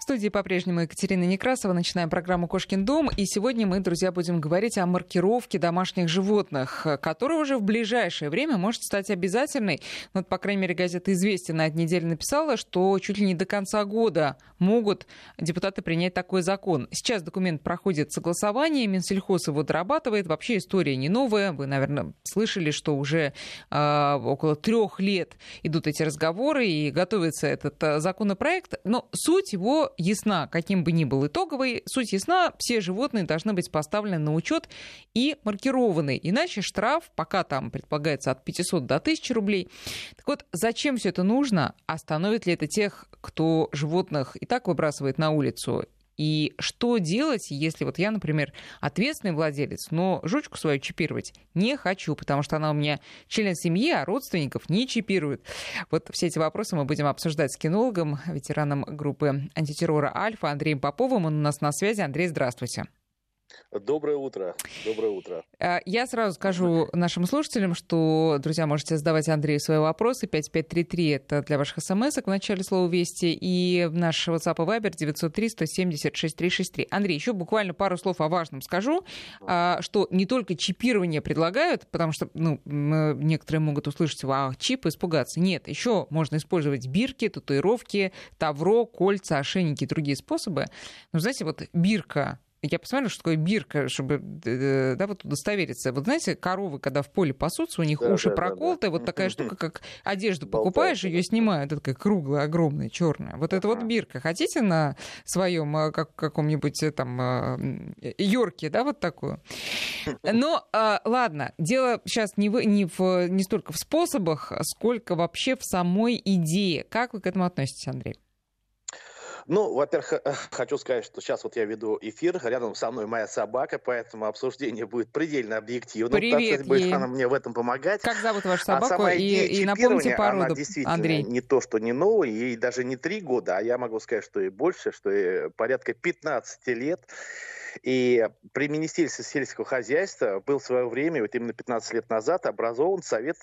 В студии по-прежнему Екатерина Некрасова. Начинаем программу «Кошкин дом». И сегодня мы, друзья, будем говорить о маркировке домашних животных, которая уже в ближайшее время может стать обязательной. Вот, по крайней мере, газета «Известия» на этой неделе написала, что чуть ли не до конца года могут депутаты принять такой закон. Сейчас документ проходит согласование, Минсельхоз его дорабатывает. Вообще история не новая. Вы, наверное, слышали, что уже э, около трех лет идут эти разговоры и готовится этот э, законопроект. Но суть его ясна, каким бы ни был итоговый, суть ясна, все животные должны быть поставлены на учет и маркированы. Иначе штраф, пока там предполагается от 500 до 1000 рублей. Так вот, зачем все это нужно? Остановит ли это тех, кто животных и так выбрасывает на улицу и что делать, если вот я, например, ответственный владелец, но жучку свою чипировать не хочу, потому что она у меня член семьи, а родственников не чипирует. Вот все эти вопросы мы будем обсуждать с кинологом, ветераном группы антитеррора «Альфа» Андреем Поповым. Он у нас на связи. Андрей, здравствуйте. Доброе утро. Доброе утро. А, я сразу скажу нашим слушателям, что, друзья, можете задавать Андрею свои вопросы. 5533 — это для ваших смс в начале слова «Вести». И наш WhatsApp и Viber 903-170-6363. Андрей, еще буквально пару слов о важном скажу, а, что не только чипирование предлагают, потому что ну, некоторые могут услышать, а чип испугаться. Нет, еще можно использовать бирки, татуировки, тавро, кольца, ошейники и другие способы. Но, знаете, вот бирка я посмотрела, что такое бирка, чтобы да, вот удостовериться. Вот знаете, коровы, когда в поле пасутся, у них да, уши да, проколоты, да, вот такая штука, как одежду покупаешь, ее снимают, это такая круглая, огромная, черная. Вот это вот бирка. Хотите на своем а, как, каком-нибудь э, там Йорке, да, вот такую? Но а, ладно, дело сейчас не, в, не, в, не столько в способах, сколько вообще в самой идее. Как вы к этому относитесь, Андрей? Ну, во-первых, э, хочу сказать, что сейчас вот я веду эфир, рядом со мной моя собака, поэтому обсуждение будет предельно объективным. Привет так, будет она мне в этом помогать. Как зовут вашу собаку? А сама и, и напомните породу, она действительно Андрей. не то, что не новая, ей даже не три года, а я могу сказать, что и больше, что и порядка 15 лет. И при Министерстве сельского хозяйства был в свое время, вот именно 15 лет назад, образован Совет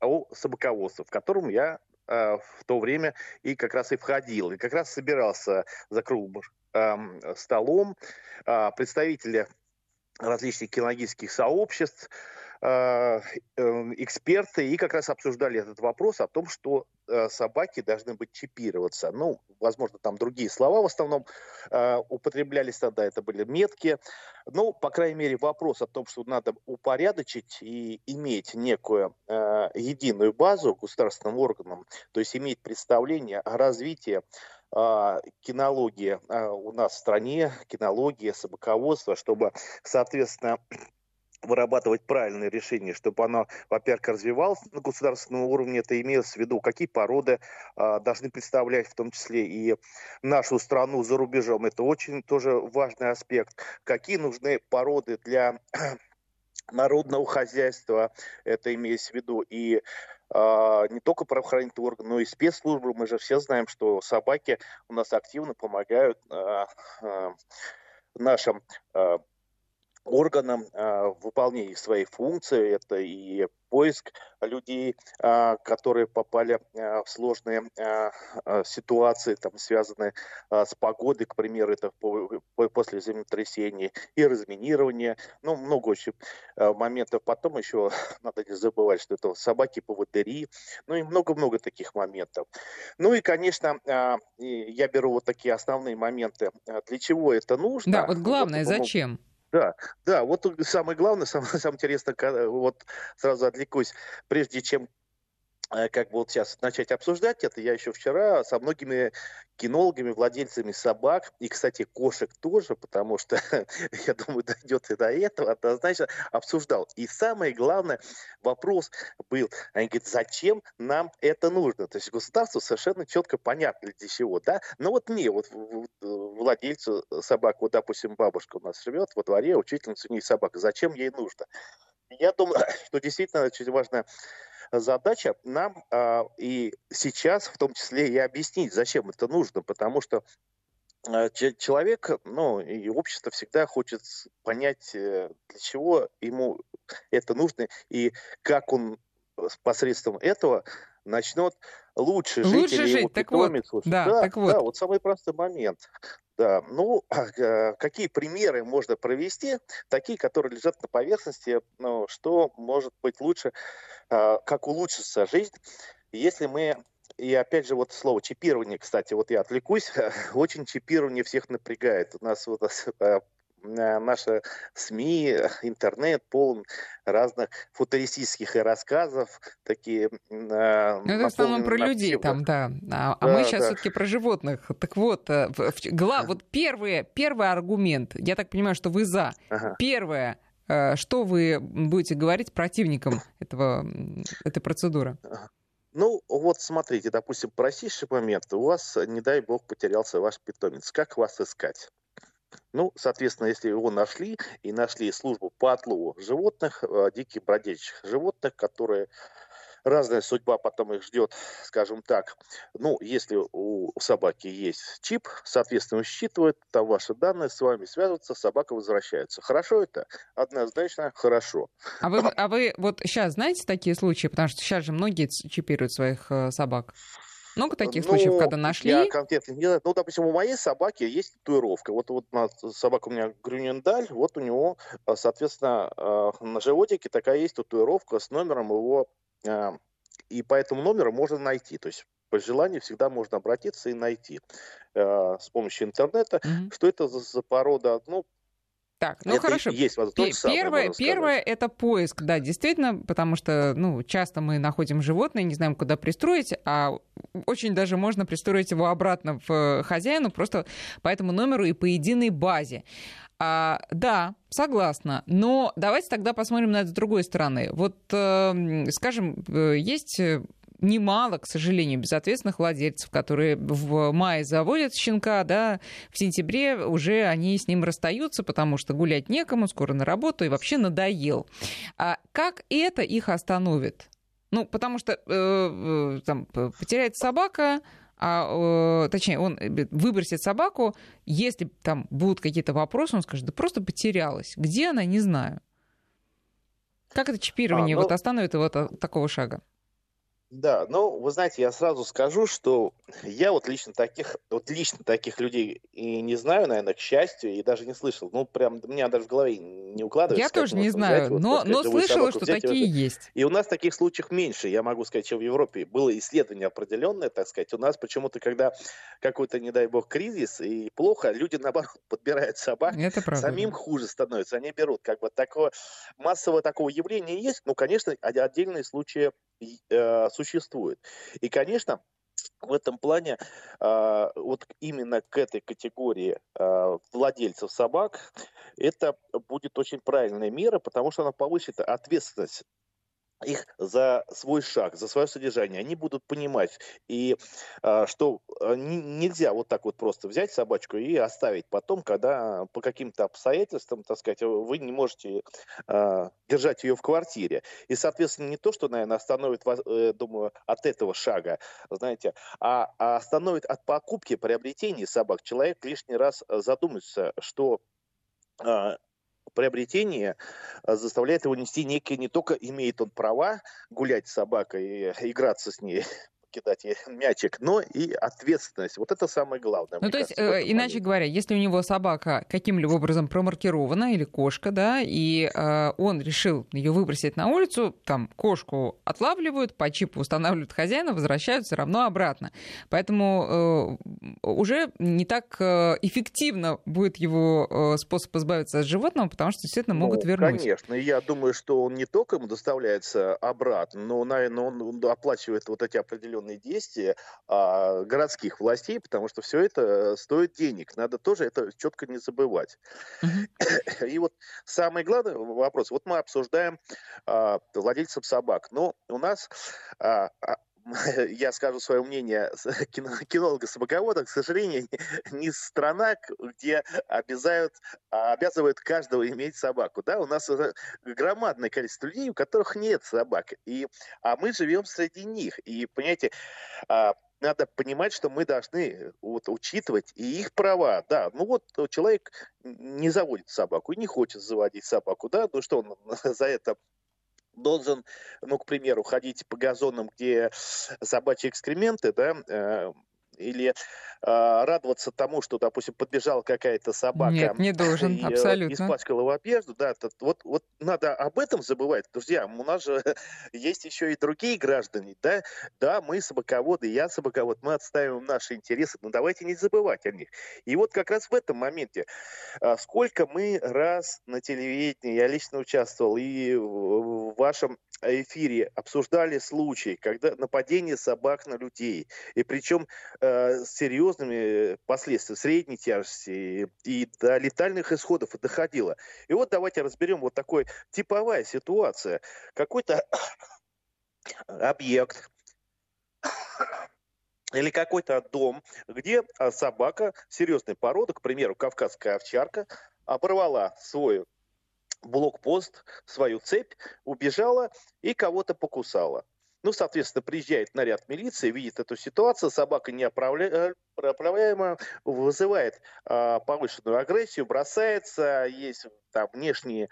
о собаководстве, в котором я в то время и как раз и входил. И как раз собирался за круглым столом э, представители различных кинологических сообществ, эксперты и как раз обсуждали этот вопрос о том, что э, собаки должны быть чипироваться. Ну, возможно, там другие слова в основном э, употреблялись тогда, это были метки. Ну, по крайней мере, вопрос о том, что надо упорядочить и иметь некую единую базу государственным органам, то есть иметь представление о развитии кинологии у нас в стране, кинология, собаководство, чтобы, соответственно, вырабатывать правильное решение, чтобы оно, во-первых, развивалось на государственном уровне, это имелось в виду, какие породы э, должны представлять, в том числе и нашу страну за рубежом. Это очень тоже важный аспект. Какие нужны породы для народного хозяйства, это имеется в виду и Uh, не только правоохранительные органы, но и спецслужбы. Мы же все знаем, что собаки у нас активно помогают uh, uh, нашим органам в выполнении своей функции. Это и поиск людей, э, которые попали э, в сложные ситуации, там, связанные с погодой, к примеру, это по, по, после землетрясения, и разминирование. Ну, много очень моментов. Потом еще надо не забывать, что это собаки-поводыри, ну и много-много таких моментов. Ну и, конечно, я беру вот такие основные моменты. Для чего это нужно? Да, вот главное, вот, зачем? Да, да, вот самое главное, самое, самое интересное, вот сразу отвлекусь, прежде чем как бы вот сейчас начать обсуждать это, я еще вчера со многими кинологами, владельцами собак, и, кстати, кошек тоже, потому что, я думаю, дойдет и до этого, однозначно обсуждал. И самое главное, вопрос был, они говорят, зачем нам это нужно? То есть государству совершенно четко понятно для чего, да? Но вот мне, вот владельцу собак, вот, допустим, бабушка у нас живет во дворе, учительница у нее собака, зачем ей нужно? Я думаю, что действительно очень важно задача нам э, и сейчас в том числе и объяснить, зачем это нужно, потому что э, человек, ну и общество всегда хочет понять, э, для чего ему это нужно и как он посредством этого начнет лучше жить лучше или жить, его так питомец вот, да, Да, так вот. да, вот самый простой момент. Да, ну, а, какие примеры можно провести? Такие, которые лежат на поверхности, ну, что может быть лучше, а, как улучшится жизнь, если мы и опять же, вот слово чипирование, кстати, вот я отвлекусь, очень чипирование всех напрягает. У нас вот а, а, наша СМИ, интернет полон разных футуристических рассказов, такие э, ну, это в основном про людей там, да. А, а да, мы сейчас да. все-таки про животных. Так вот, э, гла, вот первый, первый аргумент, я так понимаю, что вы за. Ага. Первое, э, что вы будете говорить противникам этого, этой процедуры? Ну, вот смотрите, допустим, простейший момент. У вас, не дай бог, потерялся ваш питомец. Как вас искать? Ну, соответственно, если его нашли и нашли службу по отлову животных, э, диких бродячих животных, которые разная судьба потом их ждет, скажем так. Ну, если у собаки есть чип, соответственно, считывает там ваши данные, с вами связываются, собака возвращается. Хорошо это? Однозначно хорошо. А вы, а вы вот сейчас знаете такие случаи? Потому что сейчас же многие чипируют своих э, собак. Много таких ну, случаев, когда нашли? Я конкретно не знаю. Ну, допустим, у моей собаки есть татуировка. Вот, вот собака у меня Грюнендаль, вот у него, э, соответственно, э, на животике такая есть татуировка с номером его, э, и по этому номеру можно найти. То есть по желанию всегда можно обратиться и найти с помощью интернета, mm-hmm. что это за, за порода. Ну, так, ну это хорошо. Есть вот то первое, самое, первое это поиск, да, действительно, потому что, ну, часто мы находим животное, не знаем, куда пристроить, а очень даже можно пристроить его обратно в э, хозяину просто по этому номеру и по единой базе. А, да, согласна. Но давайте тогда посмотрим на это с другой стороны. Вот, э, скажем, э, есть немало, к сожалению, безответственных владельцев, которые в мае заводят щенка, да, в сентябре уже они с ним расстаются, потому что гулять некому, скоро на работу и вообще надоел. А как это их остановит? Ну, потому что э, э там потеряется собака, а, э, точнее, он выбросит собаку, если там будут какие-то вопросы, он скажет, да просто потерялась. Где она, не знаю. Как это чипирование а, ну... вот остановит его от такого шага? Да, ну, вы знаете, я сразу скажу, что я вот лично таких, вот лично таких людей и не знаю, наверное, к счастью, и даже не слышал. Ну, прям у меня даже в голове не укладывается. Я тоже не знаю, взять, но, вот, но слышала, что такие вот. есть. И у нас таких случаев меньше, я могу сказать, чем в Европе. Было исследование определенное, так сказать. У нас почему-то, когда какой-то, не дай бог, кризис и плохо, люди, наоборот, подбирают собак. Это правда. Самим хуже становится. Они берут как бы такого, массового такого явления есть. Ну, конечно, отдельные случаи э, существует. И, конечно, в этом плане э, вот именно к этой категории э, владельцев собак это будет очень правильная мера, потому что она повысит ответственность их за свой шаг, за свое содержание. Они будут понимать, и а, что не, нельзя вот так вот просто взять собачку и оставить потом, когда по каким-то обстоятельствам, так сказать, вы не можете а, держать ее в квартире. И, соответственно, не то, что, наверное, остановит вас, э, думаю, от этого шага, знаете, а, а остановит от покупки, приобретения собак. Человек лишний раз задумается, что приобретение э, заставляет его нести некие, не только имеет он права гулять с собакой, играться с ней, кидать мячик, но и ответственность. Вот это самое главное. Ну, то есть, кажется, э, иначе момент. говоря, если у него собака каким-либо образом промаркирована или кошка, да, и э, он решил ее выбросить на улицу, там кошку отлавливают, по чипу устанавливают хозяина, возвращают все равно обратно. Поэтому э, уже не так э, эффективно будет его э, способ избавиться от животного, потому что действительно могут ну, вернуть. Конечно, я думаю, что он не только ему доставляется обратно, но, наверное, он оплачивает вот эти определенные определенные действия а, городских властей, потому что все это стоит денег. Надо тоже это четко не забывать. Mm-hmm. И вот самый главный вопрос. Вот мы обсуждаем а, владельцев собак. Но у нас а, а я скажу свое мнение, кинолога-собаковода, к сожалению, не страна, где обязают, обязывают каждого иметь собаку. Да? У нас громадное количество людей, у которых нет собак. И, а мы живем среди них. И, понимаете, а, надо понимать, что мы должны вот, учитывать и их права. Да, ну вот человек не заводит собаку, не хочет заводить собаку, да, ну что он за это должен, ну, к примеру, ходить по газонам, где собачьи экскременты, да, э, или а, радоваться тому, что, допустим, подбежала какая-то собака Нет, не должен, и абсолютно. испачкала его одежду, да, это, вот, вот надо об этом забывать, друзья, у нас же есть еще и другие граждане, да, да, мы собаководы, я собаковод, мы отстаиваем наши интересы, но давайте не забывать о них. И вот как раз в этом моменте, а, сколько мы раз на телевидении, я лично участвовал и в вашем эфире обсуждали случаи, когда нападение собак на людей, и причем э, серьезно серьезными последствиями средней тяжести и до летальных исходов доходило. И вот давайте разберем вот такой типовая ситуация. Какой-то объект или какой-то дом, где а, собака серьезной породы, к примеру, кавказская овчарка, оборвала свой блокпост, свою цепь, убежала и кого-то покусала. Ну, соответственно, приезжает наряд милиции, видит эту ситуацию, собака неоправляемая, вызывает а, повышенную агрессию, бросается, есть там внешние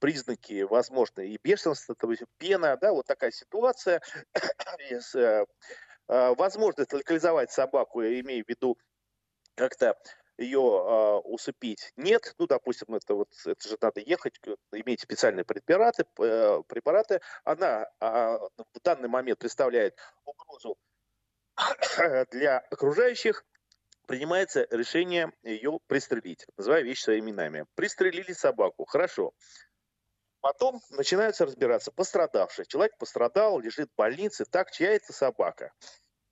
признаки, возможно, и бешенства, то есть пена, да, вот такая ситуация. Э, а, возможность локализовать собаку, я имею в виду как-то ее э, усыпить нет. Ну, допустим, это вот это же надо ехать, иметь специальные препараты, э, препараты. Она э, в данный момент представляет угрозу для окружающих. Принимается решение ее пристрелить, называя вещи своими именами. Пристрелили собаку, хорошо. Потом начинаются разбираться пострадавший. Человек пострадал, лежит в больнице, так, чья это собака?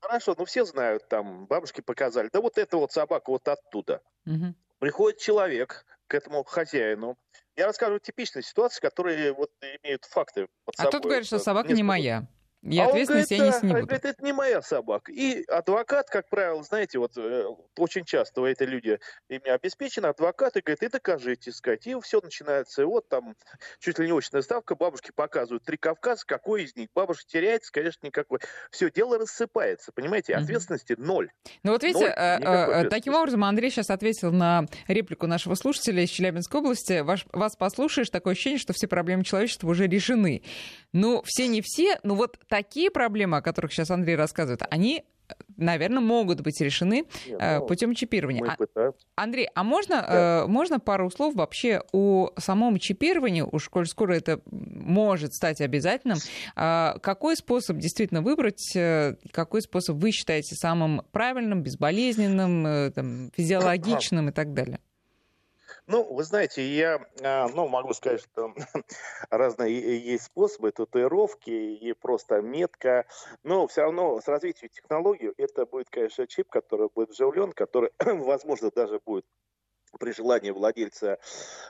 Хорошо, ну все знают, там бабушки показали. Да вот эта вот собака вот оттуда. Угу. Приходит человек к этому хозяину. Я расскажу типичные ситуации, которые вот имеют факты под собой. А тут говорят, что собака не моя. И а ответственность я нести не буду. Это, это не моя собака. И адвокат, как правило, знаете, вот э, очень часто эти люди ими обеспечены, адвокаты говорят, и докажите, сказать. И все начинается, вот там чуть ли не очная ставка, бабушки показывают три Кавказа, какой из них? Бабушка теряется, конечно, никакой. Все, дело рассыпается, понимаете, ответственности ноль. Ну вот видите, ноль, э, таким образом Андрей сейчас ответил на реплику нашего слушателя из Челябинской области. Ваш, вас послушаешь, такое ощущение, что все проблемы человечества уже решены. Ну, все не все, ну вот такие проблемы, о которых сейчас Андрей рассказывает, они наверное, могут быть решены Нет, э, ну, путем чипирования. А, Андрей, а можно, да. э, можно пару слов вообще о самом чипировании, уж коль скоро это может стать обязательным, э, какой способ действительно выбрать, э, какой способ вы считаете самым правильным, безболезненным, э, там, физиологичным и так далее? Ну, вы знаете, я а, ну, могу сказать, что разные есть способы татуировки и просто метка, но все равно с развитием технологий это будет, конечно, чип, который будет вживлен, который, возможно, даже будет при желании владельца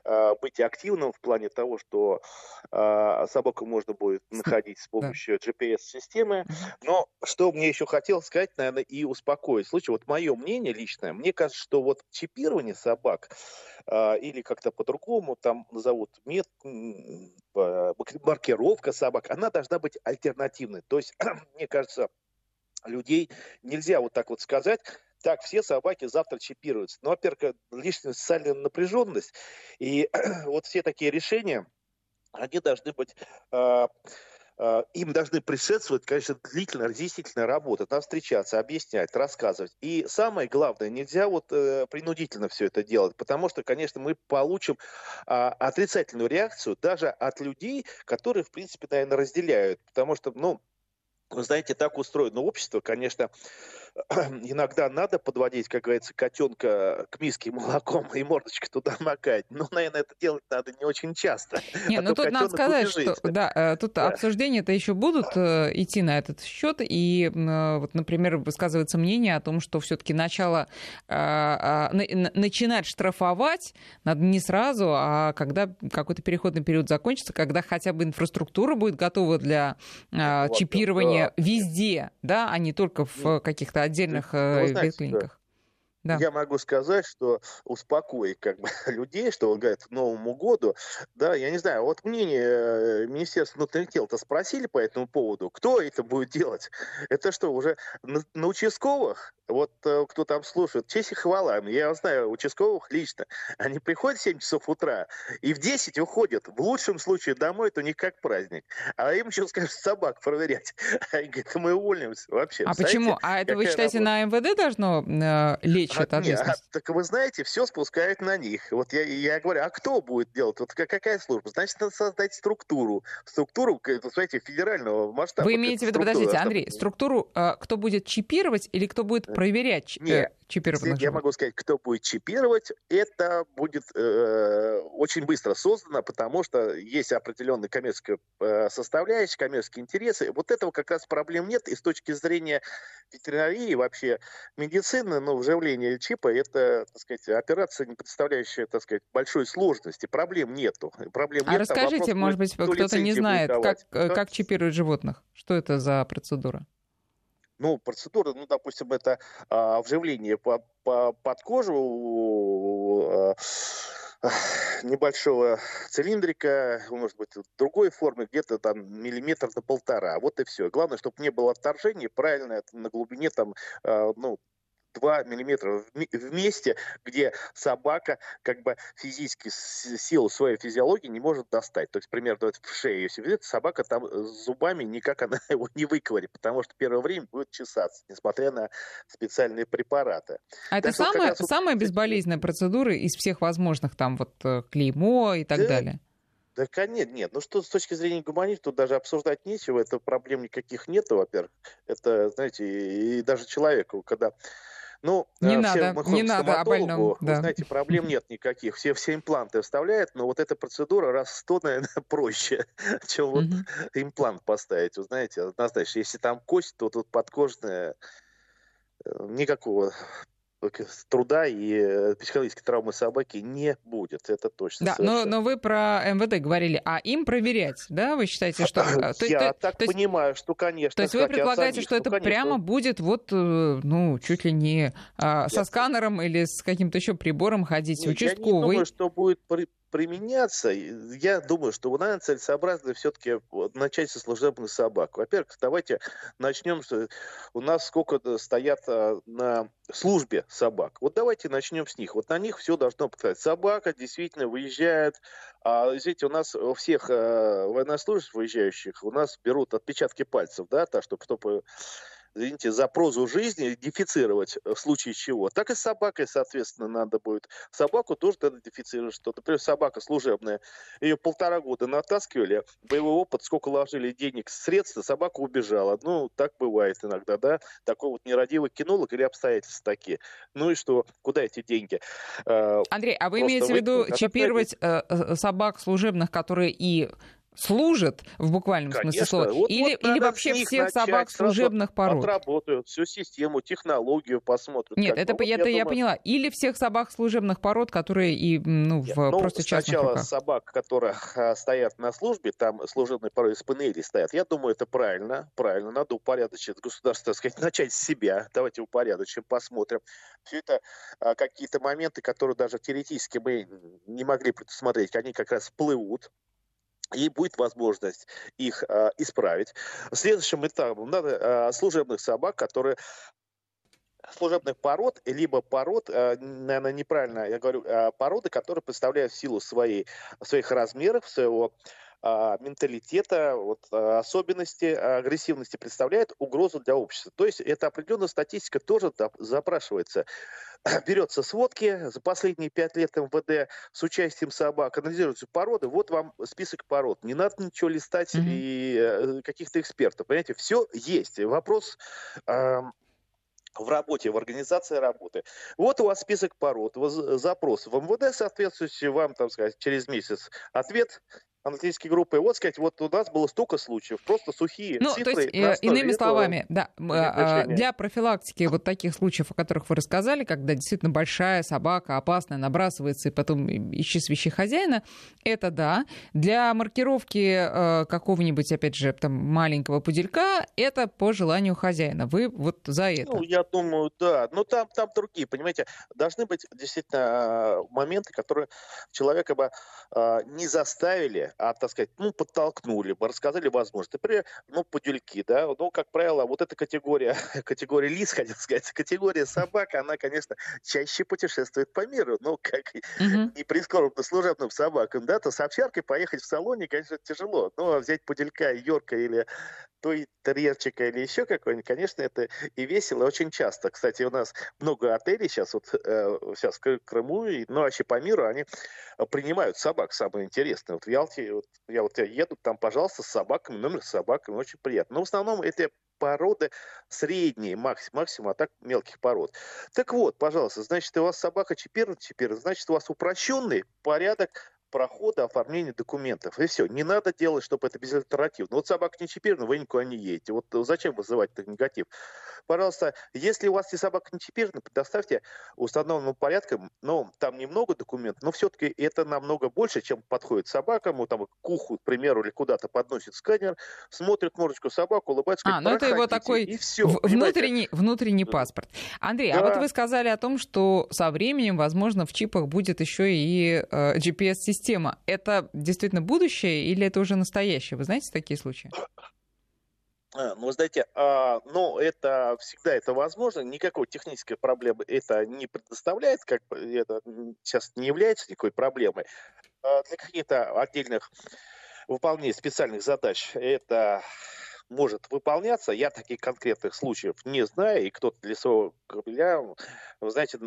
э, быть активным в плане того, что э, собаку можно будет находить с помощью GPS-системы. Но что мне еще хотел сказать, наверное, и успокоить. Слушай, вот мое мнение личное, мне кажется, что вот чипирование собак э, или как-то по-другому там назовут мет, э, маркировка собак, она должна быть альтернативной. То есть, мне кажется, людей нельзя вот так вот сказать, так, все собаки завтра чипируются. Ну, во-первых, лишняя социальная напряженность. И вот все такие решения, они должны быть э, им должны предшествовать, конечно, длительная разъяснительная работа. Там встречаться, объяснять, рассказывать. И самое главное, нельзя вот э, принудительно все это делать, потому что, конечно, мы получим э, отрицательную реакцию даже от людей, которые, в принципе, наверное, разделяют. Потому что, ну, вы знаете, так устроено общество, конечно, иногда надо подводить, как говорится, котенка к миске молоком и мордочку туда макать. Но, наверное, это делать надо не очень часто. Не, а ну тут надо сказать, убежит. что да, э, тут да. обсуждения-то еще будут э, идти на этот счет. И э, вот, например, высказывается мнение о том, что все-таки начало а, начинать штрафовать надо не сразу, а когда какой-то переходный период закончится, когда хотя бы инфраструктура будет готова для вот, чипирования да. везде, да, а не только в каких-то отдельных ну, знаете, клиниках. Да. я могу сказать, что успокоить как бы людей, что он говорит к Новому году, да, я не знаю, вот мнение э, Министерства внутренних дел-то спросили по этому поводу, кто это будет делать? Это что, уже на, на участковых? Вот э, кто там слушает, честь и хвала. Я знаю участковых лично. Они приходят в 7 часов утра и в 10 уходят. В лучшем случае домой, это у них как праздник. А им еще скажут собак проверять. Они говорят, мы уволимся вообще. А почему? А это вы считаете работа? на МВД должно э, лечь а, эта ответственность? так вы знаете, все спускают на них. Вот я, я говорю, а кто будет делать? Вот какая служба? Значит, надо создать структуру. Структуру, знаете, федерального масштаба. Вы имеете в виду, подождите, Андрей, структуру, э, кто будет чипировать или кто будет проверять э, Нет, чипированных Я могу сказать, кто будет чипировать. Это будет э, очень быстро создано, потому что есть определенная коммерческая э, составляющая, коммерческие интересы. Вот этого как раз проблем нет. И с точки зрения ветеринарии, вообще медицины, ну, вживление чипа, это, так сказать, операция, не представляющая, так сказать, большой сложности. Проблем нету. Проблем а нет, расскажите, может быть, кто-то не знает, как, э, как чипируют животных? Что это за процедура? Ну, процедура, ну, допустим, это а, вживление по, по, под кожу а, небольшого цилиндрика, может быть, другой форме, где-то там миллиметр до полтора. Вот и все. Главное, чтобы не было отторжения, правильно, на глубине там, а, ну, 2 миллиметра в месте, где собака как бы физически силу своей физиологии не может достать. То есть, примерно в шею, если видите, собака там с зубами никак она его не выковырит, потому что первое время будет чесаться, несмотря на специальные препараты. А это самая, раз... самая безболезненная процедура из всех возможных, там вот э, клеймо и так да, далее? Да, конечно, нет. Ну что, с точки зрения гуманизма, тут даже обсуждать нечего, это проблем никаких нет, во-первых. Это, знаете, и даже человеку, когда ну, не надо, мы не надо о больном. Да. Вы знаете, проблем нет никаких. Все, все импланты вставляют, но вот эта процедура раз в сто, наверное, проще, чем вот имплант поставить. Вы знаете, однозначно, если там кость, то тут подкожная э, никакого труда и э, психологической травмы собаки не будет, это точно. Да, но, но вы про МВД говорили, а им проверять, да, вы считаете, что... Я то, так то, понимаю, что, конечно... То есть вы предполагаете, что это конечно. прямо будет вот, э, ну, чуть ли не а, со сканером или с каким-то еще прибором ходить, участковый? Я не думаю, что будет применяться, я думаю, что, наверное, целесообразно все-таки начать со служебных собак. Во-первых, давайте начнем, у нас сколько стоят а, на службе собак. Вот давайте начнем с них. Вот на них все должно показать. Собака действительно выезжает. А, извините, у нас у всех а, военнослужащих выезжающих у нас берут отпечатки пальцев, да, так, чтобы, чтобы извините, за прозу жизни идентифицировать в случае чего. Так и с собакой, соответственно, надо будет. Собаку тоже надо идентифицировать, что, например, собака служебная, ее полтора года натаскивали, боевой опыт, сколько ложили денег, средств, собака убежала. Ну, так бывает иногда, да. Такой вот нерадивый кинолог или обстоятельства такие. Ну и что? Куда эти деньги? Э, Андрей, а вы имеете в виду чипировать э, э, собак служебных, которые и служат в буквальном Конечно. смысле слова? Вот, или, вот или вообще всех собак служебных пород? Отработают всю систему, технологию посмотрят. Нет, это, вот, это я, я думаю... поняла. Или всех собак служебных пород, которые и ну, в ну, просто сначала руках. собак, которые а, стоят на службе, там служебные породы с панели стоят. Я думаю, это правильно, правильно. Надо упорядочить государство, так сказать, начать с себя. Давайте упорядочим, посмотрим. Все это а, какие-то моменты, которые даже теоретически мы не могли предусмотреть, они как раз всплывут и будет возможность их э, исправить. Следующим этапом надо э, служебных собак, которые служебных пород, либо пород, э, наверное, неправильно я говорю, э, породы, которые представляют силу своей, своих размеров, своего а, менталитета, вот, а, особенности агрессивности представляет угрозу для общества. То есть это определенная статистика тоже запрашивается. Берется сводки за последние пять лет МВД с участием собак, анализируются породы, вот вам список пород. Не надо ничего листать mm-hmm. и э, каких-то экспертов. Понимаете, все есть. Вопрос в работе, в организации работы. Вот у вас список пород, запрос в МВД соответствующий, вам, там сказать, через месяц ответ аналитические группы. И вот сказать, вот у нас было столько случаев, просто сухие ну, цифры. То есть, э, иными словами, да, а, для профилактики вот таких случаев, о которых вы рассказали, когда действительно большая собака опасная набрасывается и потом ищи свищи хозяина, это да. Для маркировки э, какого-нибудь, опять же, там маленького пуделька, это по желанию хозяина. Вы вот за это. Ну, я думаю, да. Но там, там другие, понимаете, должны быть действительно моменты, которые человека бы не заставили а, так сказать, ну, подтолкнули бы, рассказали возможности. Например, ну, подюльки, да, ну, как правило, вот эта категория, категория лис, хотел сказать, категория собак, она, конечно, чаще путешествует по миру, ну, как uh-huh. не прискорбно служебным собакам, да, то с овчаркой поехать в салоне, конечно, тяжело, но взять подюлька, Йорка или той терьерчика или еще какой-нибудь, конечно, это и весело очень часто. Кстати, у нас много отелей сейчас, вот э, сейчас в Крыму, и, ну, вообще по миру, они принимают собак, самое интересное. Вот в Ялте, вот, я вот еду, там, пожалуйста, с собаками, номер с собаками, очень приятно. Но в основном это породы средние, максимум, максимум, а так мелких пород. Так вот, пожалуйста, значит, у вас собака чипирована, чипирована, значит, у вас упрощенный порядок прохода оформления документов. И все. Не надо делать, чтобы это безальтернативно. Вот собака не чипирована, вы никуда не едете. Вот зачем вызывать этот негатив? Пожалуйста, если у вас и собака не чипирована, предоставьте установленным порядком, ну, там немного документов, но все-таки это намного больше, чем подходит собакам, ну, там, к уху, к примеру, или куда-то подносит сканер, смотрит мордочку собаку, улыбается, а, ну это его такой и все, внутренний, внутренний паспорт. Андрей, да. а вот вы сказали о том, что со временем, возможно, в чипах будет еще и э, GPS-система система, это действительно будущее или это уже настоящее? Вы знаете такие случаи? А, ну, вы знаете, а, ну, это всегда это возможно, никакой технической проблемы это не предоставляет, как бы это сейчас не является никакой проблемой. А для каких-то отдельных выполнения специальных задач это может выполняться. Я таких конкретных случаев не знаю, и кто-то для своего корабля, вы знаете,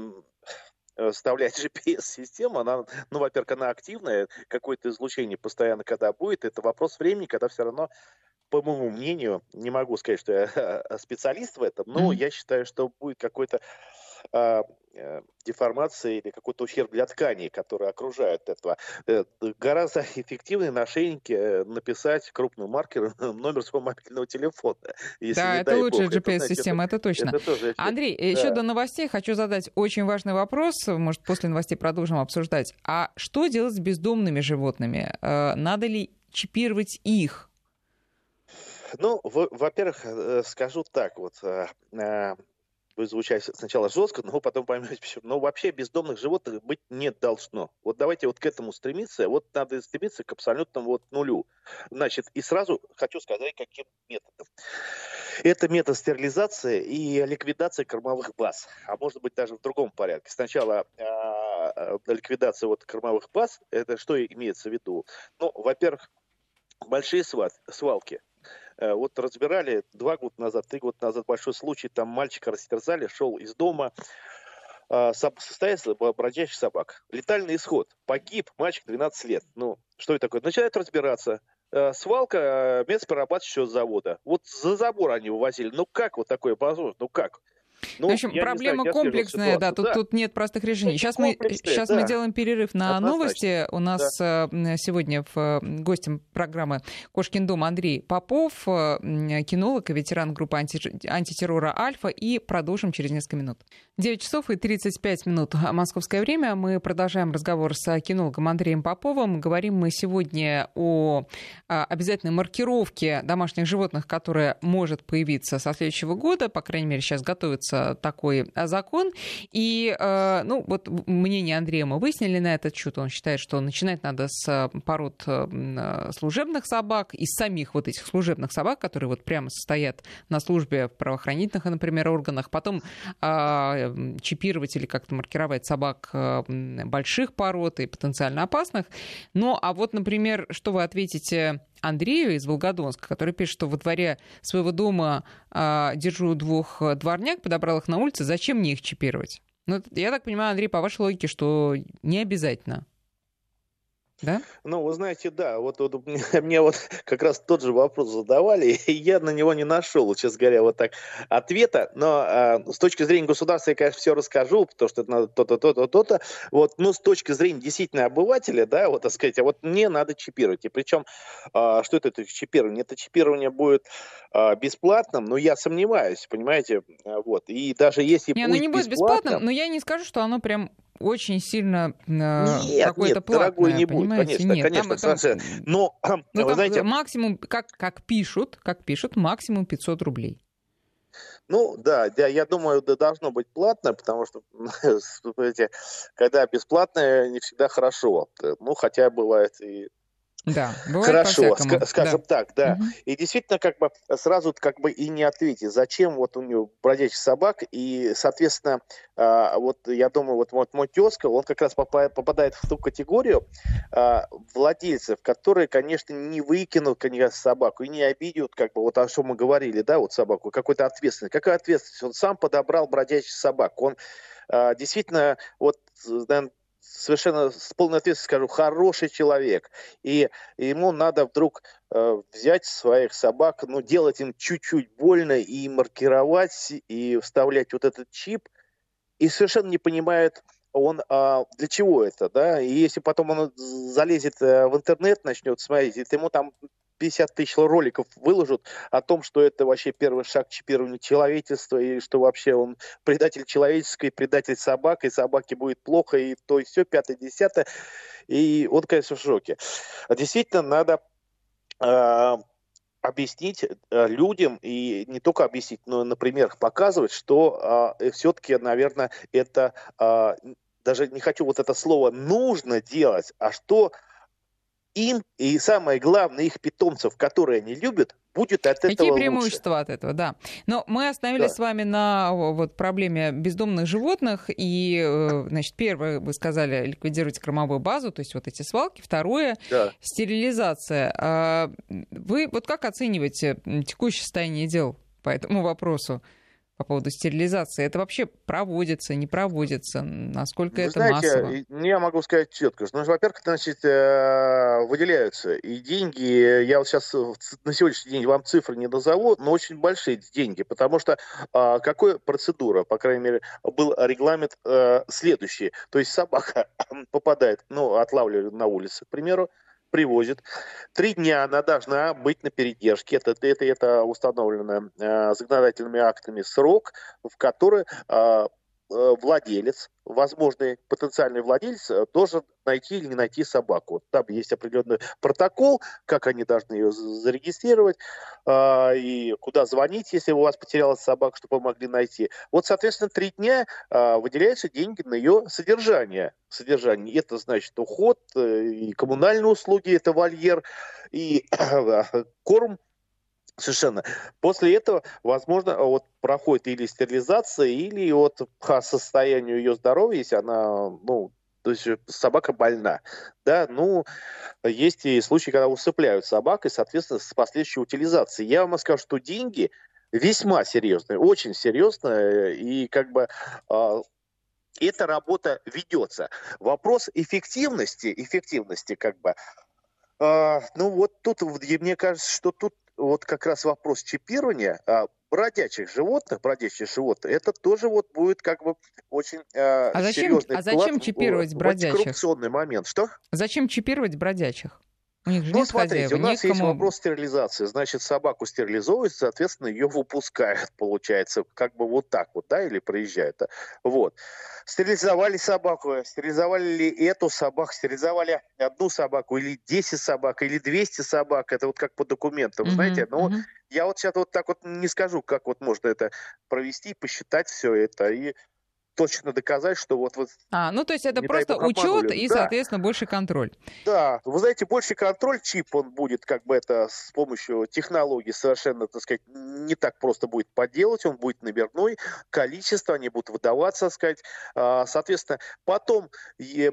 вставлять GPS-систему, она, ну, во-первых, она активная, какое-то излучение постоянно когда будет, это вопрос времени, когда все равно по моему мнению, не могу сказать, что я специалист в этом, но mm-hmm. я считаю, что будет какой-то э, деформации или какой-то ущерб для тканей, которые окружают этого. Э, гораздо эффективнее на шейнике э, написать крупным маркером номер своего мобильного телефона. Если, да, это лучшая GPS-система, это, это точно. Это тоже Андрей, да. еще до новостей хочу задать очень важный вопрос, может, после новостей продолжим обсуждать. А что делать с бездомными животными? Надо ли чипировать их? Ну, во-первых, скажу так вот будет звучать сначала жестко, но потом поймете почему. Но вообще бездомных животных быть не должно. Вот давайте вот к этому стремиться. Вот надо стремиться к абсолютному вот нулю. Значит, и сразу хочу сказать, каким методом. Это метод стерилизации и ликвидации кормовых баз. А может быть даже в другом порядке. Сначала э, ликвидация вот кормовых баз. Это что имеется в виду? Ну, во-первых, большие свалки вот разбирали два года назад, три года назад большой случай, там мальчика растерзали, шел из дома, а, состоялся бродячих собак. Летальный исход. Погиб мальчик 12 лет. Ну, что это такое? Начинают разбираться. Э, свалка э, мясоперерабатывающего завода. Вот за забор они вывозили. Ну как вот такое возможно? Ну как? Ну, в общем, проблема знаю, комплексная, да, тут, да. тут нет простых решений. Сейчас, мы, сейчас да. мы делаем перерыв на Однозначно. новости. У нас да. Э, сегодня в э, гостем программы «Кошкин дом» Андрей Попов, э, кинолог и ветеран группы анти, антитеррора «Альфа». И продолжим через несколько минут. 9 часов и 35 минут московское время. Мы продолжаем разговор с кинологом Андреем Поповым. Говорим мы сегодня о обязательной маркировке домашних животных, которая может появиться со следующего года. По крайней мере, сейчас готовится такой а, закон. И, э, ну, вот мнение Андрея мы выяснили на этот счет. Он считает, что начинать надо с пород э, служебных собак, из самих вот этих служебных собак, которые вот прямо состоят на службе в правоохранительных, например, органах, потом а, чипировать или как-то маркировать собак э, больших пород и потенциально опасных. Ну, а вот, например, что вы ответите Андрею из Волгодонска, который пишет, что во дворе своего дома э, держу двух дворняк, подобрал их на улице, зачем мне их чипировать? Ну, я так понимаю, Андрей, по вашей логике, что не обязательно. Да? Ну, вы знаете, да, вот, вот мне, вот как раз тот же вопрос задавали, и я на него не нашел, честно говоря, вот так ответа. Но а, с точки зрения государства я, конечно, все расскажу, потому что это надо то-то, то-то, то-то. Вот, но с точки зрения действительно обывателя, да, вот так сказать, а вот мне надо чипировать. И причем, а, что это, это чипирование? Это чипирование будет а, бесплатным, но я сомневаюсь, понимаете, вот. И даже если не, будет оно не будет бесплатным, но я не скажу, что оно прям очень сильно э, какое-то нет, дорогой не будет, конечно, нет, конечно, там, там, но, ну, вы там знаете... максимум, как, как пишут, как пишут, максимум 500 рублей. Ну, да, да, я думаю, да, должно быть платно, потому что, знаете, когда бесплатное, не всегда хорошо. Ну, хотя бывает и да, Хорошо, скажем да. так, да. Угу. И действительно, как бы сразу как бы и не ответить, зачем вот у него бродячих собак, и, соответственно, а, вот я думаю, вот, вот мой тезка, он как раз попадает в ту категорию а, владельцев, которые, конечно, не выкинут, конечно, собаку и не обидят, как бы вот о чем мы говорили, да, вот собаку, какой-то ответственность. Какая ответственность? Он сам подобрал бродячих собак, он а, действительно, вот, наверное, совершенно с полной ответственностью скажу, хороший человек. И ему надо вдруг э, взять своих собак, ну, делать им чуть-чуть больно и маркировать, и вставлять вот этот чип. И совершенно не понимает он а, для чего это, да, и если потом он залезет э, в интернет, начнет смотреть, ему там 50 тысяч роликов выложат о том, что это вообще первый шаг к чипированию человечества, и что вообще он предатель человеческий, предатель собак, и собаке будет плохо, и то, и все, пятое, десятое. И он, конечно, в шоке. Действительно, надо э, объяснить людям, и не только объяснить, но на примерах показывать, что э, все-таки, наверное, это, э, даже не хочу вот это слово «нужно делать», а что им и самое главное их питомцев, которые они любят, будет от Какие этого Какие преимущества лучше. от этого, да. Но мы остановились да. с вами на вот, проблеме бездомных животных. И, э, значит, первое, вы сказали, ликвидировать кормовую базу, то есть вот эти свалки. Второе, да. стерилизация. А вы вот как оцениваете текущее состояние дел по этому вопросу? По поводу стерилизации. Это вообще проводится, не проводится? Насколько Вы это знаете, массово? Я могу сказать четко, что, ну, во-первых, значит, э, выделяются и деньги, я вот сейчас на сегодняшний день вам цифры не назову, но очень большие деньги, потому что а, какая процедура, по крайней мере, был регламент э, следующий, то есть собака попадает, ну, отлавливали на улице, к примеру, привозит. Три дня она должна быть на передержке. Это, это, это установлено э, законодательными актами срок, в который э, владелец, возможный потенциальный владелец, э, должен найти или не найти собаку. Там есть определенный протокол, как они должны ее зарегистрировать, а, и куда звонить, если у вас потерялась собака, чтобы вы могли найти. Вот, соответственно, три дня а, выделяются деньги на ее содержание. Содержание. Это значит уход, э, и коммунальные услуги, это вольер, и корм Совершенно. После этого, возможно, вот проходит или стерилизация, или вот по состоянию ее здоровья, если она, ну, то есть собака больна, да, ну, есть и случаи, когда усыпляют собак, и, соответственно, с последующей утилизацией. Я вам скажу, что деньги весьма серьезные, очень серьезные, и как бы э, эта работа ведется. Вопрос эффективности, эффективности как бы, э, ну вот тут, мне кажется, что тут вот как раз вопрос чипирования а, бродячих животных, бродячих животных, это тоже вот будет как бы очень а, а зачем, серьезный а зачем чипировать в, бродячих? коррупционный момент. Что? Зачем чипировать бродячих? У них же ну, нет смотрите, хозяева, у нас некому... есть вопрос стерилизации. Значит, собаку стерилизуют, соответственно, ее выпускают, получается, как бы вот так вот, да, или проезжают. Вот. Стерилизовали собаку, стерилизовали ли эту собаку, стерилизовали одну собаку, или 10 собак, или 200 собак, это вот как по документам, mm-hmm, знаете. Но mm-hmm. я вот сейчас вот так вот не скажу, как вот можно это провести, посчитать все это и точно доказать, что вот... вот а, ну то есть это просто учет и, да. соответственно, больше контроль. Да, вы знаете, больше контроль, чип, он будет как бы это с помощью технологий совершенно, так сказать, не так просто будет поделать, он будет номерной, количество, они будут выдаваться, так сказать. А, соответственно, потом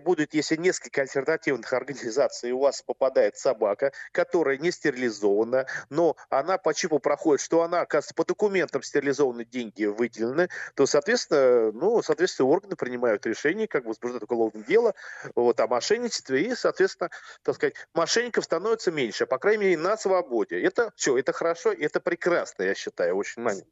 будет, если несколько альтернативных организаций, у вас попадает собака, которая не стерилизована, но она по чипу проходит, что она, оказывается, по документам стерилизованы, деньги выделены, то, соответственно, ну, соответственно, органы принимают решение, как возбуждать уголовное дело вот, о мошенничестве, и, соответственно, так сказать, мошенников становится меньше, по крайней мере, на свободе. Это все, это хорошо, это прекрасно, я считаю, очень момент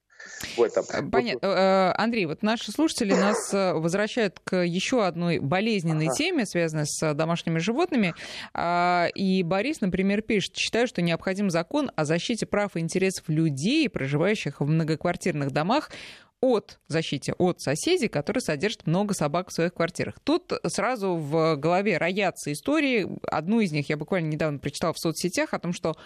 в этом. Э, понятно. Э, Андрей, вот наши слушатели нас э, возвращают к еще одной болезненной ага. теме, связанной с домашними животными. А, и Борис, например, пишет, считаю, что необходим закон о защите прав и интересов людей, проживающих в многоквартирных домах, от защите от соседей, которые содержат много собак в своих квартирах. Тут сразу в голове роятся истории. Одну из них я буквально недавно прочитала в соцсетях о том, что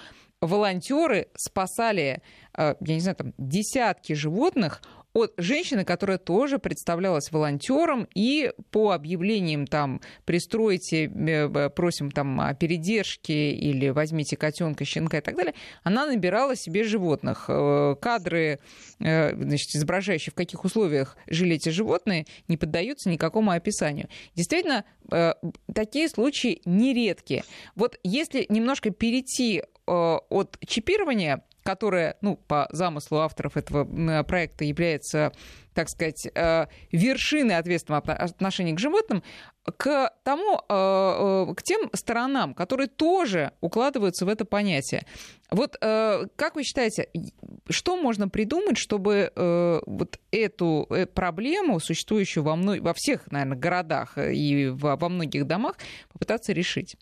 волонтеры спасали, э, я не знаю, там десятки животных от женщины, которая тоже представлялась волонтером, и по объявлениям там «пристройте, э, просим там о передержке» или «возьмите котенка, щенка» и так далее, она набирала себе животных. Э, кадры, э, значит, изображающие, в каких условиях жили эти животные, не поддаются никакому описанию. Действительно, такие случаи нередки. Вот если немножко перейти от чипирования которая, ну, по замыслу авторов этого проекта является, так сказать, э, вершиной ответственного отношения к животным, к тому, э, э, к тем сторонам, которые тоже укладываются в это понятие. Вот как вы считаете, что можно придумать, чтобы вот эту проблему, существующую во, мно... во всех, наверное, городах и во многих домах, попытаться решить?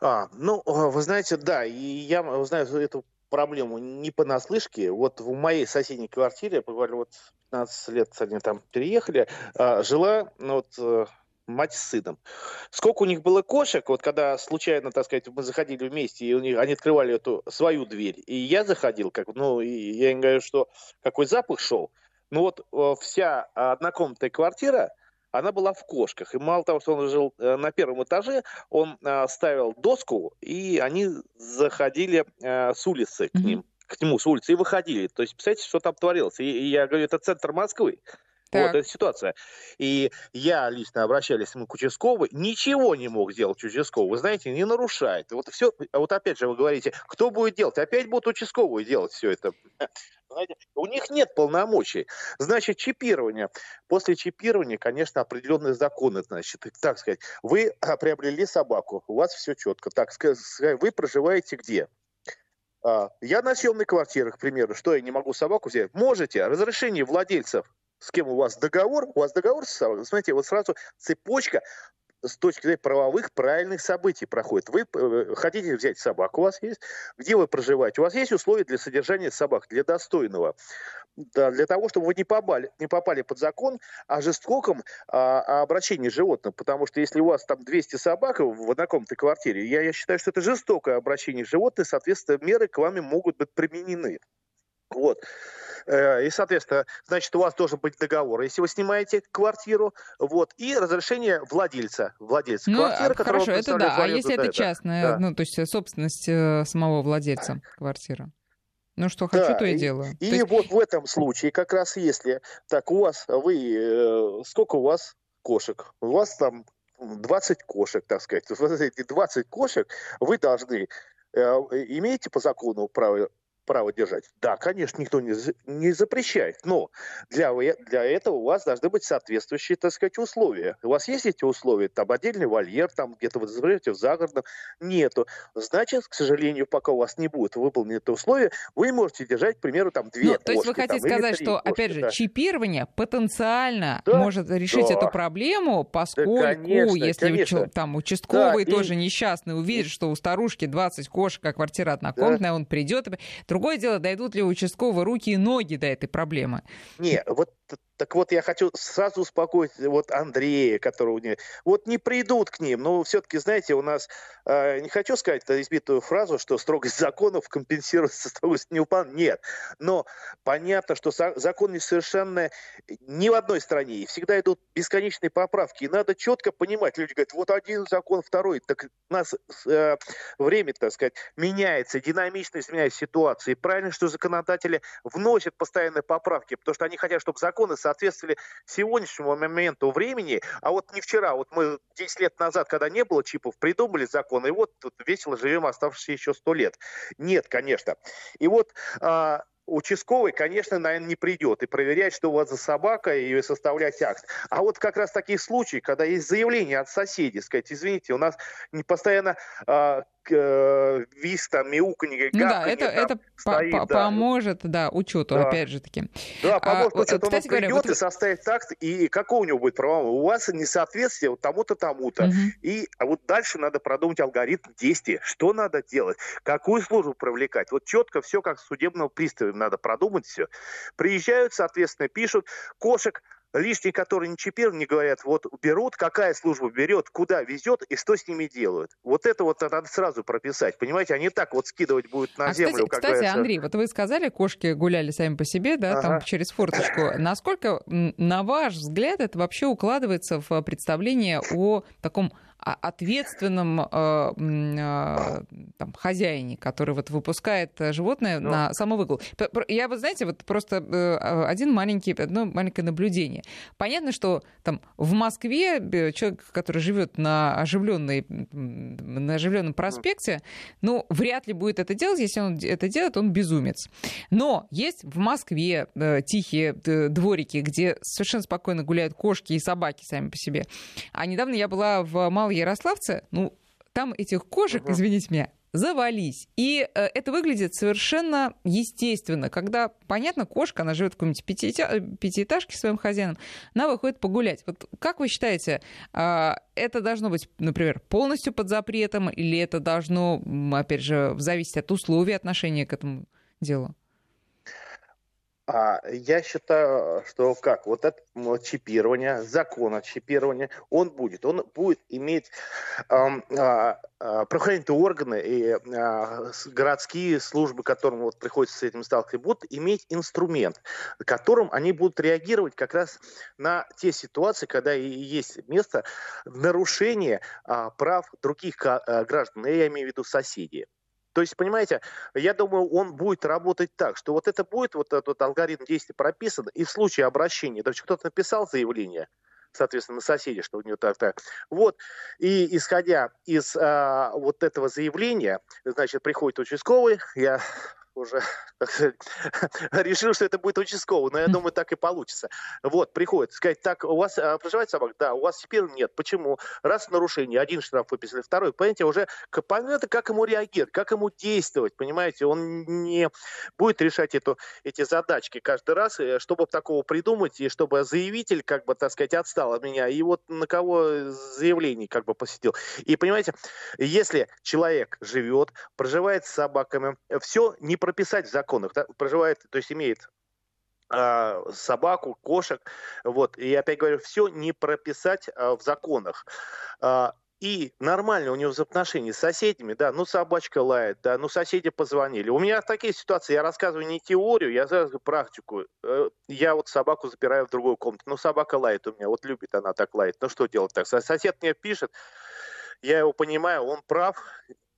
А, ну, а, вы знаете, да, и я знаю эту проблему не понаслышке. Вот в моей соседней квартире, буквально вот 15 лет они там переехали, а, жила ну, вот, э, мать с сыном. Сколько у них было кошек, вот когда случайно, так сказать, мы заходили вместе, и у них, они открывали эту свою дверь, и я заходил, как, ну, и я им говорю, что какой запах шел. Ну вот э, вся однокомнатная квартира, она была в кошках. И мало того, что он жил э, на первом этаже, он э, ставил доску, и они заходили э, с улицы к ним к нему с улицы и выходили. То есть, представляете, что там творилось. И, и я говорю, это центр Москвы. Так. Вот эта ситуация. И я лично обращались мы к участковому, ничего не мог сделать участковый. Вы знаете, не нарушает. Вот все, а вот опять же вы говорите, кто будет делать? Опять будут участковые делать все это. Знаете, у них нет полномочий. Значит, чипирование. После чипирования, конечно, определенные законы, значит, так сказать, вы а, приобрели собаку, у вас все четко. Так сказать, вы проживаете где? А, я на съемной квартире, к примеру, что я не могу собаку взять? Можете. Разрешение владельцев с кем у вас договор, у вас договор с собой, смотрите, вот сразу цепочка с точки зрения правовых правильных событий проходит. Вы э, хотите взять собаку, у вас есть, где вы проживаете, у вас есть условия для содержания собак, для достойного, да, для того, чтобы вы не попали, не попали под закон о жестоком а, о обращении животных, потому что если у вас там 200 собак в однокомнатной квартире, я, я считаю, что это жестокое обращение животных, соответственно, меры к вами могут быть применены. Вот. Э, и, соответственно, значит, у вас должен быть договор, если вы снимаете квартиру, вот, и разрешение владельца, владельца ну, квартиры, Хорошо, это да. А если это частная, да. ну, то есть собственность э, самого владельца квартиры? Ну что хочу, да, то и, и делаю. И есть... вот в этом случае, как раз если, так, у вас, вы, э, сколько у вас кошек? У вас там 20 кошек, так сказать. Вот эти 20 кошек вы должны имеете по закону право право держать? Да, конечно, никто не, не запрещает, но для, для этого у вас должны быть соответствующие, так сказать, условия. У вас есть эти условия? Там отдельный вольер, там где-то вы живете в загородном? Нету. Значит, к сожалению, пока у вас не будет выполнены это условия, вы можете держать, к примеру, там две ну, кошки. То есть вы хотите там, сказать, что, кошки, опять же, да. чипирование потенциально да, может решить да. эту проблему, поскольку, да, конечно, если конечно. там участковый да, тоже и... несчастный увидит, что у старушки 20 кошек, а квартира однокомнатная, да. он придет, Другое дело, дойдут ли у участкового руки и ноги до этой проблемы. Не, вот так вот, я хочу сразу успокоить вот Андрея, которого не... Вот не придут к ним, но все-таки, знаете, у нас, э, не хочу сказать эту избитую фразу, что строгость законов компенсируется строгость не упал. Нет. Но понятно, что закон несовершенный ни в одной стране. И всегда идут бесконечные поправки. И надо четко понимать. Люди говорят, вот один закон, второй. Так у нас э, время, так сказать, меняется, динамично изменяется ситуация. И правильно, что законодатели вносят постоянные поправки, потому что они хотят, чтобы законы соответствовали сегодняшнему моменту времени, а вот не вчера, вот мы 10 лет назад, когда не было чипов, придумали закон, и вот тут весело живем оставшиеся еще 100 лет. Нет, конечно. И вот а, участковый, конечно, наверное, не придет и проверять, что у вас за собака, и составлять акт. А вот как раз такие случаи, когда есть заявление от соседей, сказать, извините, у нас постоянно э, э, виск, там, мяуканье, ну, да, это, там, это стоит, по да. поможет, да, учету, да. опять же таки. Да, поможет а, учету. Кстати он говоря, придет вот... и составит акт, и какой у него будет право? У вас несоответствие вот тому-то, тому-то. Угу. И а вот дальше надо продумать алгоритм действия. Что надо делать? Какую службу привлекать? Вот четко все как судебного пристава надо продумать все. Приезжают, соответственно, пишут, кошек лишние, которые не чипированы, не говорят, вот берут, какая служба берет, куда везет и что с ними делают. Вот это вот надо сразу прописать, понимаете, они так вот скидывать будут на а землю. Кстати, кстати Андрей, вот вы сказали, кошки гуляли сами по себе, да, ага. там через форточку. Насколько, на ваш взгляд, это вообще укладывается в представление о таком ответственном э, э, там, хозяине, который вот выпускает животное Но... Ну. на самовыгул. Я, вот знаете, вот просто э, один маленький, одно маленькое наблюдение. Понятно, что там в Москве человек, который живет на оживленной, на оживленном проспекте, ну, вряд ли будет это делать, если он это делает, он безумец. Но есть в Москве тихие дворики, где совершенно спокойно гуляют кошки и собаки сами по себе. А недавно я была в Малой Ярославце, ну, там этих кошек, uh-huh. извините меня, завались. И э, это выглядит совершенно естественно, когда, понятно, кошка, она живет в какой-нибудь пятиэтаж, пятиэтажке своим хозяином, она выходит погулять. Вот как вы считаете, э, это должно быть, например, полностью под запретом, или это должно, опять же, зависеть от условий отношения к этому делу? А я считаю, что как вот это чипирование, закон о чипировании, он будет, он будет иметь эм, э, правоохранительные органы и э, городские службы, которым вот приходится с этим сталкиваться, будут иметь инструмент, которым они будут реагировать как раз на те ситуации, когда и есть место нарушения э, прав других э, граждан, я имею в виду соседей. То есть, понимаете, я думаю, он будет работать так, что вот это будет, вот этот алгоритм действий прописан, и в случае обращения, есть кто-то написал заявление, соответственно, на соседей, что у него так-так. Вот, и исходя из а, вот этого заявления, значит, приходит участковый, я уже решил, что это будет участковый, но я думаю, так и получится. Вот, приходит сказать, так, у вас а, проживает собака? Да, у вас теперь нет. Почему? Раз нарушение, один штраф выписали, второй, понимаете, уже понятно, как ему реагировать, как ему действовать, понимаете, он не будет решать эту, эти задачки каждый раз, э, чтобы такого придумать, и чтобы заявитель, как бы, так сказать, отстал от меня, и вот на кого заявление как бы посетил. И, понимаете, если человек живет, проживает с собаками, все не прописать в законах. Да? Проживает, то есть имеет а, собаку, кошек, вот, и опять говорю, все не прописать а, в законах. А, и нормально у него взаимоотношения с соседями, да, ну собачка лает, да, ну соседи позвонили. У меня такие ситуации, я рассказываю не теорию, я сразу практику. Э, я вот собаку запираю в другую комнату, ну собака лает у меня, вот любит она так лает, ну что делать так? Сосед мне пишет, я его понимаю, он прав,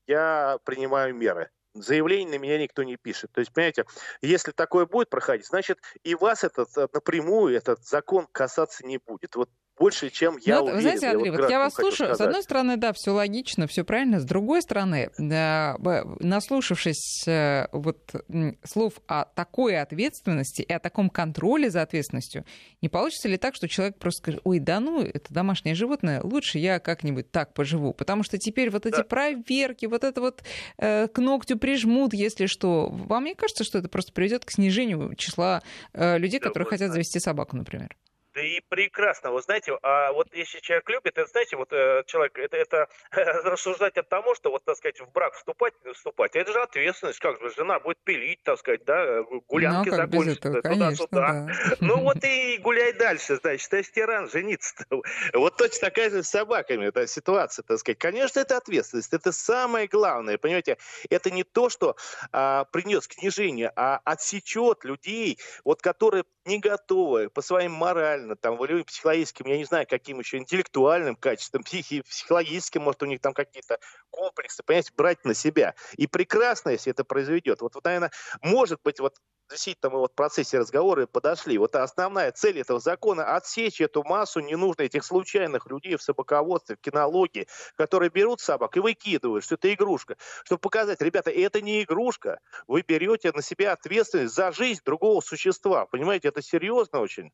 я принимаю меры заявлений на меня никто не пишет. То есть, понимаете, если такое будет проходить, значит, и вас этот э, напрямую этот закон касаться не будет. Вот больше, чем я ну, уверен. Знаете, Андрей, вот, вот я вас слушаю. Сказать. С одной стороны, да, все логично, все правильно. С другой стороны, да, наслушавшись э, вот слов о такой ответственности и о таком контроле за ответственностью, не получится ли так, что человек просто скажет, ой, да ну, это домашнее животное, лучше я как-нибудь так поживу, потому что теперь вот эти да. проверки, вот это вот э, к ногтю прижмут, если что. Вам не кажется, что это просто приведет к снижению числа э, людей, да, которые хотят завести собаку, например? Да и прекрасно. Вы знаете, а вот если человек любит, это, знаете, вот э, человек, это, это рассуждать от того, что, вот, так сказать, в брак вступать, не вступать, это же ответственность, как же жена будет пилить, так сказать, да, гулянки ну, закончатся, туда-сюда. Да. Ну вот и гуляй дальше, значит, а тиран, жениться. Вот точно такая же с собаками эта ситуация, так сказать. Конечно, это ответственность, это самое главное, понимаете, это не то, что а, принес княжение, а отсечет людей, вот которые не готовы по своим моральным, там, волевым, психологическим, я не знаю, каким еще интеллектуальным качествам, психи, психологическим, может, у них там какие-то комплексы, понимаете, брать на себя. И прекрасно, если это произведет. Вот, вот наверное, может быть, вот действительно мы вот в процессе разговора подошли. Вот основная цель этого закона – отсечь эту массу ненужных этих случайных людей в собаководстве, в кинологии, которые берут собак и выкидывают, что это игрушка. Чтобы показать, ребята, это не игрушка. Вы берете на себя ответственность за жизнь другого существа. Понимаете, это серьезно очень.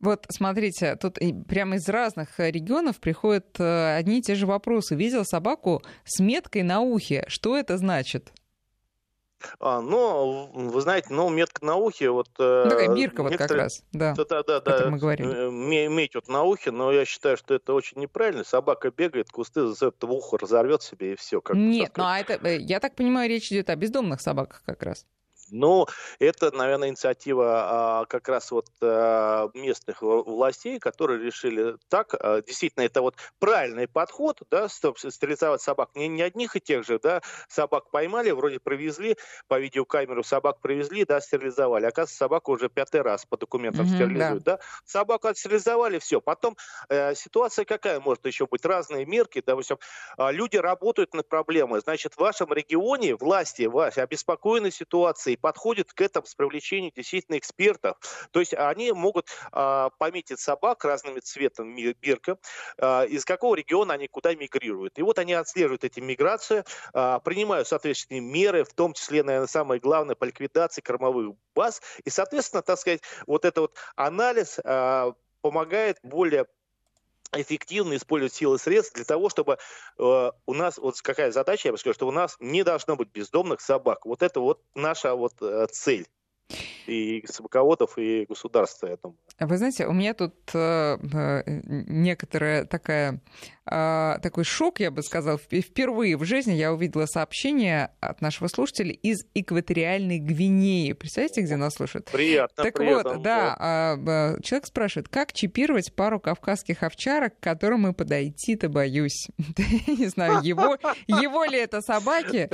Вот смотрите, тут прямо из разных регионов приходят э, одни и те же вопросы. Видел собаку с меткой на ухе. Что это значит? А, ну, вы знаете, ну, метка на ухе, вот... Э, ну, такая бирка вот как раз, да, да, да, да, мы говорим. Медь вот на ухе, но я считаю, что это очень неправильно. Собака бегает, кусты за это в ухо разорвет себе и все. Как Нет, ну, а это, я так понимаю, речь идет о бездомных собаках как раз. Но это, наверное, инициатива а, как раз вот а, местных властей, которые решили так. А, действительно, это вот правильный подход, да, стерилизовать собак. Не, не одних и тех же, да, собак поймали, вроде провезли, по видеокамеру собак привезли, да, стерилизовали. Оказывается, собаку уже пятый раз по документам mm-hmm, стерилизуют, да. да. Собаку отстерилизовали, все. Потом э, ситуация какая может еще быть? Разные мерки, допустим, люди работают над проблемой. Значит, в вашем регионе власти, ваши обеспокоены ситуацией, подходит к этому с привлечением действительно экспертов. То есть они могут а, пометить собак разными цветами бирка, а, из какого региона они куда мигрируют. И вот они отслеживают эти миграции, а, принимают соответственные меры, в том числе, наверное, самое главное, по ликвидации кормовых баз. И, соответственно, так сказать, вот этот вот анализ а, помогает более эффективно использовать силы средств для того, чтобы э, у нас, вот какая задача, я бы сказал, что у нас не должно быть бездомных собак. Вот это вот наша вот э, цель и собаководов, и государства, я думаю. Вы знаете, у меня тут э, э некоторая такая а, такой шок, я бы сказал. Впервые в жизни я увидела сообщение от нашего слушателя из экваториальной Гвинеи. Представляете, где нас слушают? Приятно, Так приятно, вот, да, да, человек спрашивает, как чипировать пару кавказских овчарок, к которым и подойти-то боюсь. Не знаю, его, его ли это собаки,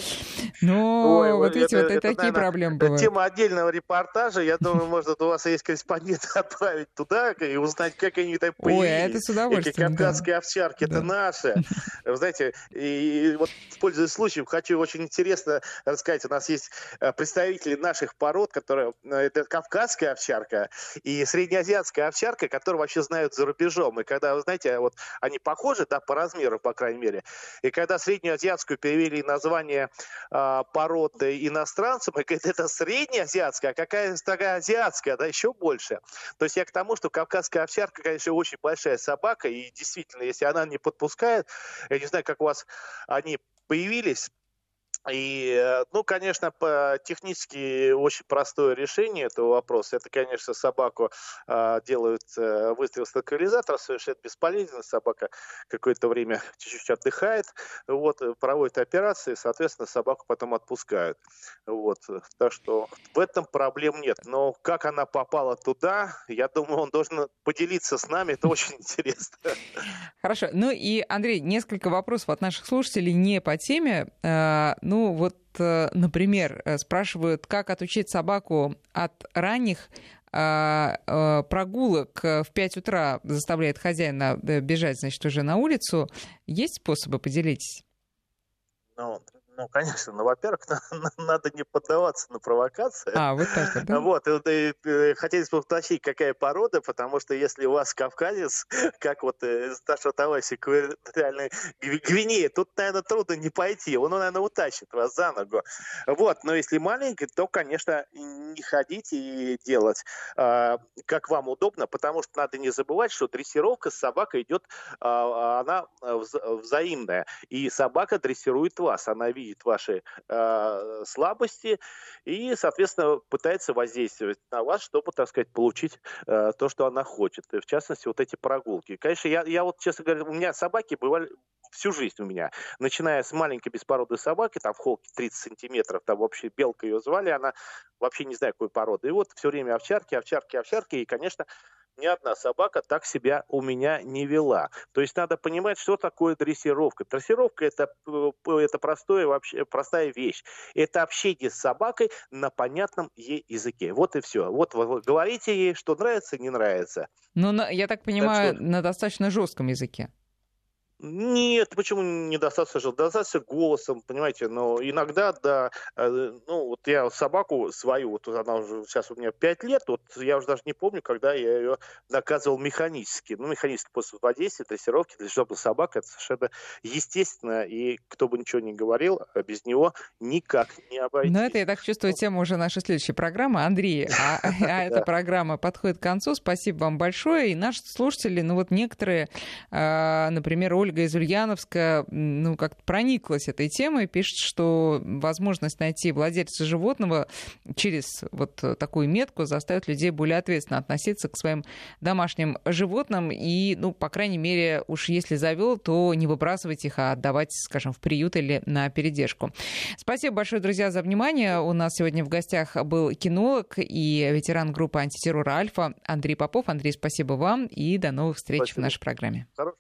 но Ой, вот видите, вот это, такие проблемы бывают. Тема отдельного репортажа. Я думаю, может, у вас есть корреспондент отправить туда и узнать, как они там появились. Ой, а это с удовольствием. Эти кавказские да. овчарки. Это наше. Вы знаете, и вот пользуясь случаем, хочу очень интересно рассказать. У нас есть э, представители наших пород, которые э, это кавказская овчарка и среднеазиатская овчарка, которые вообще знают за рубежом. И когда, вы знаете, вот они похожи, да, по размеру, по крайней мере. И когда среднеазиатскую перевели название э, породы иностранцам, и говорят, это среднеазиатская, а какая такая азиатская, да, еще больше. То есть я к тому, что кавказская овчарка, конечно, очень большая собака, и действительно, если она не под подпускает. Я не знаю, как у вас они появились. И, э, ну, конечно, по технически очень простое решение этого вопроса. Это, конечно, собаку э, делают э, выстрел с транквилизатора, совершенно бесполезно. Собака какое-то время чуть-чуть отдыхает, вот, э, проводит операции, соответственно, собаку потом отпускают. Вот, так что в этом проблем нет. Но как она попала туда, я думаю, он должен поделиться с нами. Это очень интересно. Хорошо. Ну и, Андрей, несколько вопросов от наших слушателей не по теме. Э, ну, вот, э, например, э, спрашивают, как отучить собаку от ранних а, э, прогулок в 5 утра заставляет хозяина бежать, значит, уже на улицу. Есть способы? Поделитесь. Ну, ну, конечно, ну, во-первых, надо не поддаваться на провокации. А, вот так вот, да? Вот, и, и, и, хотелось бы уточнить, какая порода, потому что если у вас кавказец, как вот э, из нашего товарища реально Гвинея, тут, наверное, трудно не пойти, он, наверное, утащит вас за ногу. Вот, но если маленький, то, конечно, не ходить и делать, э, как вам удобно, потому что надо не забывать, что дрессировка с собакой идет, э, она вза взаимная, и собака дрессирует вас, она видит видит ваши э, слабости и, соответственно, пытается воздействовать на вас, чтобы, так сказать, получить э, то, что она хочет. И, в частности, вот эти прогулки. Конечно, я, я вот, честно говоря, у меня собаки бывали всю жизнь у меня, начиная с маленькой беспородной собаки, там в холке 30 сантиметров, там вообще белка ее звали, она вообще не знаю какой породы. И вот все время овчарки, овчарки, овчарки, и, конечно, ни одна собака так себя у меня не вела. То есть надо понимать, что такое дрессировка. Дрессировка это, э, это простое, вообще, простая вещь. Это общение с собакой на понятном ей языке. Вот и все. Вот вы говорите ей, что нравится, не нравится. Ну, я так понимаю, так что... на достаточно жестком языке. Нет, почему недостаточно жил? Достаточно голосом, понимаете, но иногда, да, э, ну, вот я собаку свою, вот она уже сейчас у меня 5 лет, вот я уже даже не помню, когда я ее наказывал механически. Ну, механически после воздействия, дрессировки, для чтобы собака, это совершенно естественно, и кто бы ничего не говорил, а без него никак не обойтись. Ну, это, я так чувствую, тема уже нашей следующей программы. Андрей, а, а эта программа подходит к концу. Спасибо вам большое. И наши слушатели, ну, вот некоторые, а, например, Ольга из Ульяновска, ну, как-то прониклась этой темой, пишет, что возможность найти владельца животного через вот такую метку заставит людей более ответственно относиться к своим домашним животным и, ну, по крайней мере, уж если завел, то не выбрасывать их, а отдавать, скажем, в приют или на передержку. Спасибо большое, друзья, за внимание. У нас сегодня в гостях был кинолог и ветеран группы антитеррора «Альфа» Андрей Попов. Андрей, спасибо вам и до новых встреч спасибо. в нашей программе. Хорошо.